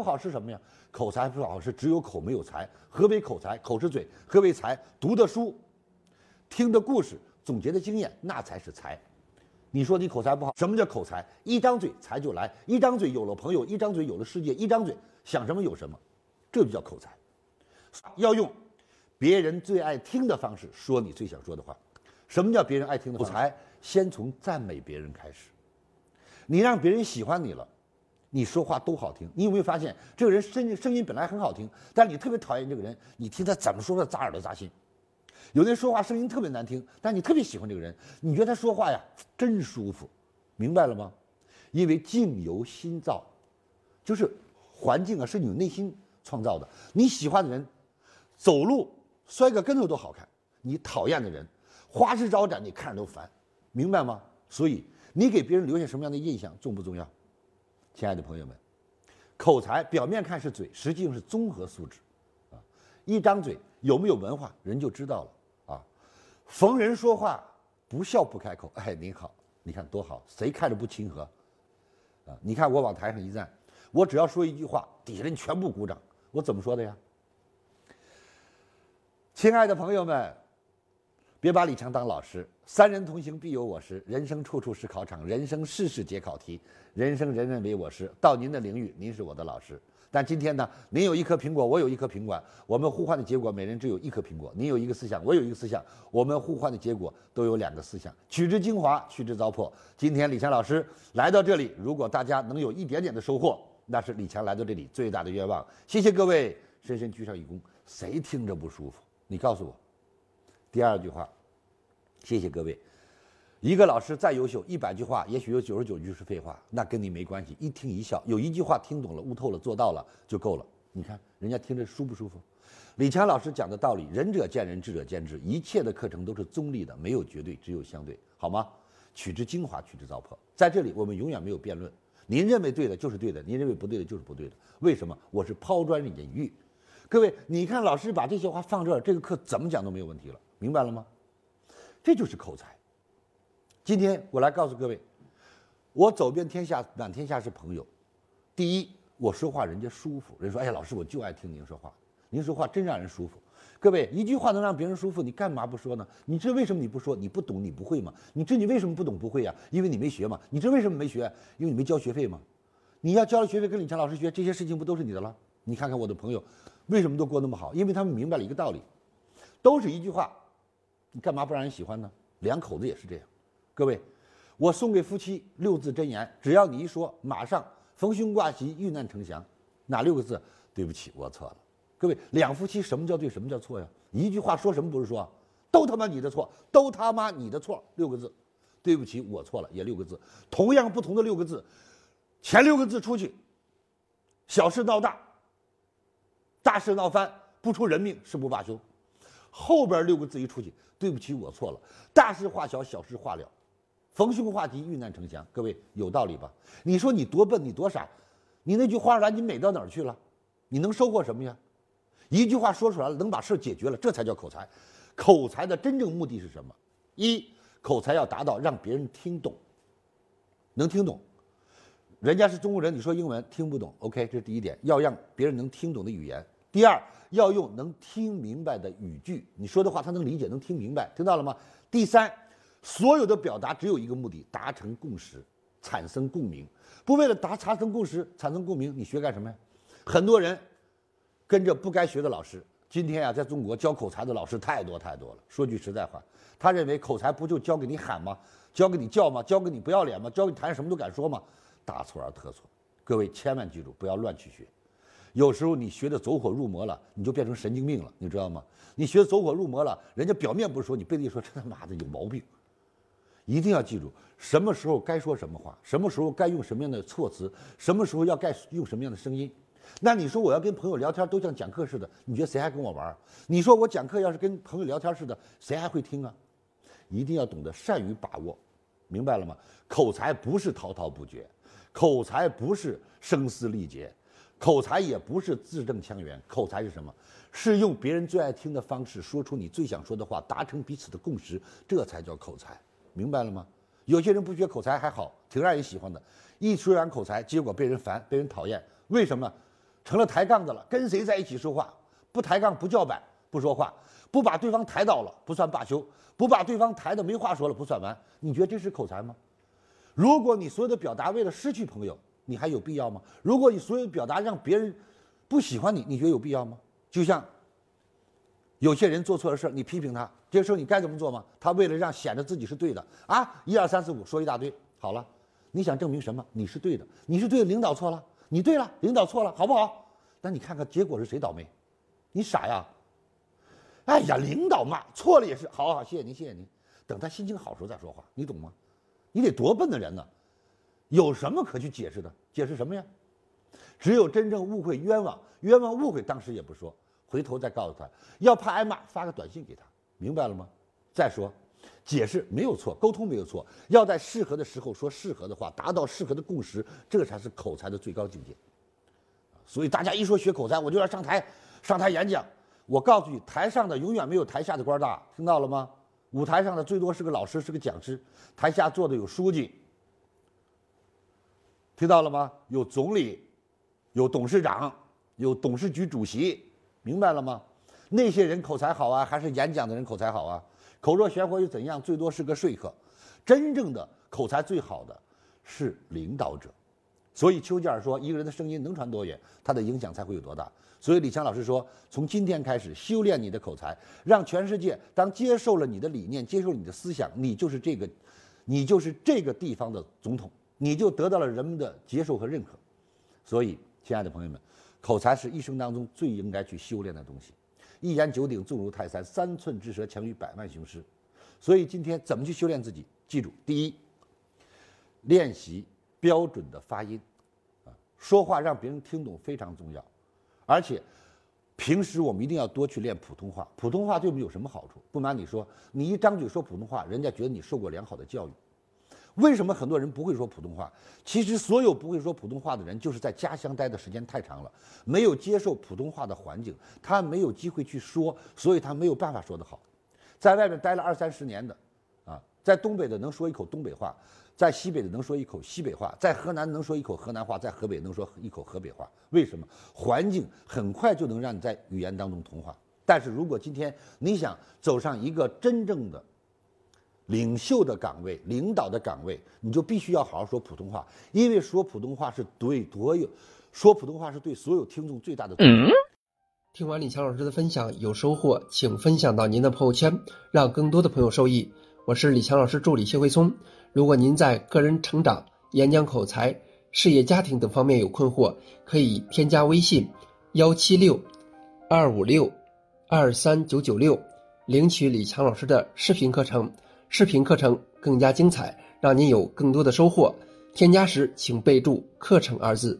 不好是什么呀？口才不好是只有口没有才。何为口才？口是嘴，何为才？读的书，听的故事，总结的经验，那才是才。你说你口才不好，什么叫口才？一张嘴才就来，一张嘴有了朋友，一张嘴有了世界，一张嘴想什么有什么，这就叫口才。要用别人最爱听的方式说你最想说的话。什么叫别人爱听的口才？先从赞美别人开始。你让别人喜欢你了，你说话都好听。你有没有发现，这个人声音声音本来很好听，但你特别讨厌这个人，你听他怎么说的扎耳朵扎心。有的人说话声音特别难听，但你特别喜欢这个人，你觉得他说话呀真舒服，明白了吗？因为境由心造，就是环境啊是你内心创造的。你喜欢的人，走路摔个跟头都好看；你讨厌的人，花枝招展，你看着都烦，明白吗？所以你给别人留下什么样的印象重不重要？亲爱的朋友们，口才表面看是嘴，实际上是综合素质，啊，一张嘴有没有文化，人就知道了啊。逢人说话不笑不开口，哎，您好，你看多好，谁看着不亲和？啊，你看我往台上一站，我只要说一句话，底下人全部鼓掌，我怎么说的呀？亲爱的朋友们，别把李强当老师，三人同行必有我师，人生处处是考场，人生事事皆考题，人生人人为我师，到您的领域，您是我的老师。但今天呢，您有一颗苹果，我有一颗苹果，我们互换的结果，每人只有一颗苹果。您有一个思想，我有一个思想，我们互换的结果都有两个思想，取之精华，去之糟粕。今天李强老师来到这里，如果大家能有一点点的收获，那是李强来到这里最大的愿望。谢谢各位，深深鞠上一躬。谁听着不舒服？你告诉我。第二句话，谢谢各位。一个老师再优秀，一百句话也许有九十九句是废话，那跟你没关系。一听一笑，有一句话听懂了、悟透了、做到了就够了。你看人家听着舒不舒服？李强老师讲的道理，仁者见仁，智者见智。一切的课程都是中立的，没有绝对，只有相对，好吗？取之精华，去之糟粕。在这里，我们永远没有辩论。您认为对的就是对的，您认为不对的就是不对的。为什么？我是抛砖引玉。各位，你看老师把这些话放这儿，这个课怎么讲都没有问题了，明白了吗？这就是口才。今天我来告诉各位，我走遍天下，满天下是朋友。第一，我说话人家舒服，人说：“哎呀，老师，我就爱听您说话，您说话真让人舒服。”各位，一句话能让别人舒服，你干嘛不说呢？你知为什么你不说？你不懂，你不会吗？你知你为什么不懂不会呀？因为你没学嘛。你知为什么没学？因为你没交学费嘛。你要交了学费跟李强老师学，这些事情不都是你的了？你看看我的朋友，为什么都过那么好？因为他们明白了一个道理，都是一句话，你干嘛不让人喜欢呢？两口子也是这样。各位，我送给夫妻六字真言，只要你一说，马上逢凶化吉，遇难成祥。哪六个字？对不起，我错了。各位，两夫妻什么叫对，什么叫错呀？一句话说什么不是说，都他妈你的错，都他妈你的错。六个字，对不起，我错了，也六个字。同样不同的六个字，前六个字出去，小事闹大，大事闹翻，不出人命誓不罢休。后边六个字一出去，对不起，我错了，大事化小，小事化了。逢凶化吉，遇难成祥，各位有道理吧？你说你多笨，你多傻，你那句话来，你美到哪儿去了？你能收获什么呀？一句话说出来了，能把事儿解决了，这才叫口才。口才的真正目的是什么？一，口才要达到让别人听懂，能听懂。人家是中国人，你说英文听不懂，OK，这是第一点，要让别人能听懂的语言。第二，要用能听明白的语句，你说的话他能理解，能听明白，听到了吗？第三。所有的表达只有一个目的：达成共识，产生共鸣。不为了达产生共识、产生共鸣，你学干什么呀？很多人跟着不该学的老师。今天啊，在中国教口才的老师太多太多了。说句实在话，他认为口才不就教给你喊吗？教给你叫吗？教给你不要脸吗？教给你谈什么都敢说吗？大错而特错。各位千万记住，不要乱去学。有时候你学的走火入魔了，你就变成神经病了，你知道吗？你学走火入魔了，人家表面不说，你背地说，这他妈的有毛病。一定要记住，什么时候该说什么话，什么时候该用什么样的措辞，什么时候要该用什么样的声音。那你说我要跟朋友聊天都像讲课似的，你觉得谁还跟我玩？你说我讲课要是跟朋友聊天似的，谁还会听啊？一定要懂得善于把握，明白了吗？口才不是滔滔不绝，口才不是声嘶力竭，口才也不是字正腔圆。口才是什么？是用别人最爱听的方式说出你最想说的话，达成彼此的共识，这才叫口才。明白了吗？有些人不学口才还好，挺让人喜欢的。一说完口才，结果被人烦，被人讨厌。为什么？成了抬杠的了，跟谁在一起说话不抬杠不叫板不说话，不把对方抬倒了不算罢休，不把对方抬的没话说了不算完。你觉得这是口才吗？如果你所有的表达为了失去朋友，你还有必要吗？如果你所有表达让别人不喜欢你，你觉得有必要吗？就像有些人做错了事儿你批评他，这个时候你该怎么做吗？他为了让显得自己是对的啊，一二三四五说一大堆，好了，你想证明什么？你是对的，你是对的，领导错了，你对了，领导错了，好不好？那你看看结果是谁倒霉？你傻呀？哎呀，领导骂错了也是，好好，谢谢您，谢谢您。等他心情好时候再说话，你懂吗？你得多笨的人呢？有什么可去解释的？解释什么呀？只有真正误会、冤枉、冤枉、误会，当时也不说，回头再告诉他，要怕挨骂，发个短信给他，明白了吗？再说，解释没有错，沟通没有错，要在适合的时候说适合的话，达到适合的共识，这才是口才的最高境界。所以大家一说学口才，我就要上台，上台演讲。我告诉你，台上的永远没有台下的官大，听到了吗？舞台上的最多是个老师，是个讲师，台下坐的有书记，听到了吗？有总理，有董事长，有董事局主席，明白了吗？那些人口才好啊，还是演讲的人口才好啊？口若悬河又怎样？最多是个说客。真正的口才最好的是领导者。所以丘吉尔说，一个人的声音能传多远，他的影响才会有多大。所以李强老师说，从今天开始修炼你的口才，让全世界当接受了你的理念，接受你的思想，你就是这个，你就是这个地方的总统，你就得到了人们的接受和认可。所以，亲爱的朋友们，口才是一生当中最应该去修炼的东西。一言九鼎，重如泰山；三寸之舌，强于百万雄师。所以今天怎么去修炼自己？记住，第一，练习。标准的发音，啊，说话让别人听懂非常重要，而且平时我们一定要多去练普通话。普通话对我们有什么好处？不瞒你说，你一张嘴说普通话，人家觉得你受过良好的教育。为什么很多人不会说普通话？其实所有不会说普通话的人，就是在家乡待的时间太长了，没有接受普通话的环境，他没有机会去说，所以他没有办法说得好。在外面待了二三十年的，啊，在东北的能说一口东北话。在西北的能说一口西北话，在河南能说一口河南话，在河北能说一口河北话。为什么？环境很快就能让你在语言当中同化。但是如果今天你想走上一个真正的领袖的岗位、领导的岗位，你就必须要好好说普通话，因为说普通话是对所有说普通话是对所有听众最大的。听完李强老师的分享有收获，请分享到您的朋友圈，让更多的朋友受益。我是李强老师助理谢慧聪。如果您在个人成长、演讲口才、事业家庭等方面有困惑，可以添加微信幺七六二五六二三九九六，领取李强老师的视频课程。视频课程更加精彩，让您有更多的收获。添加时请备注“课程”二字。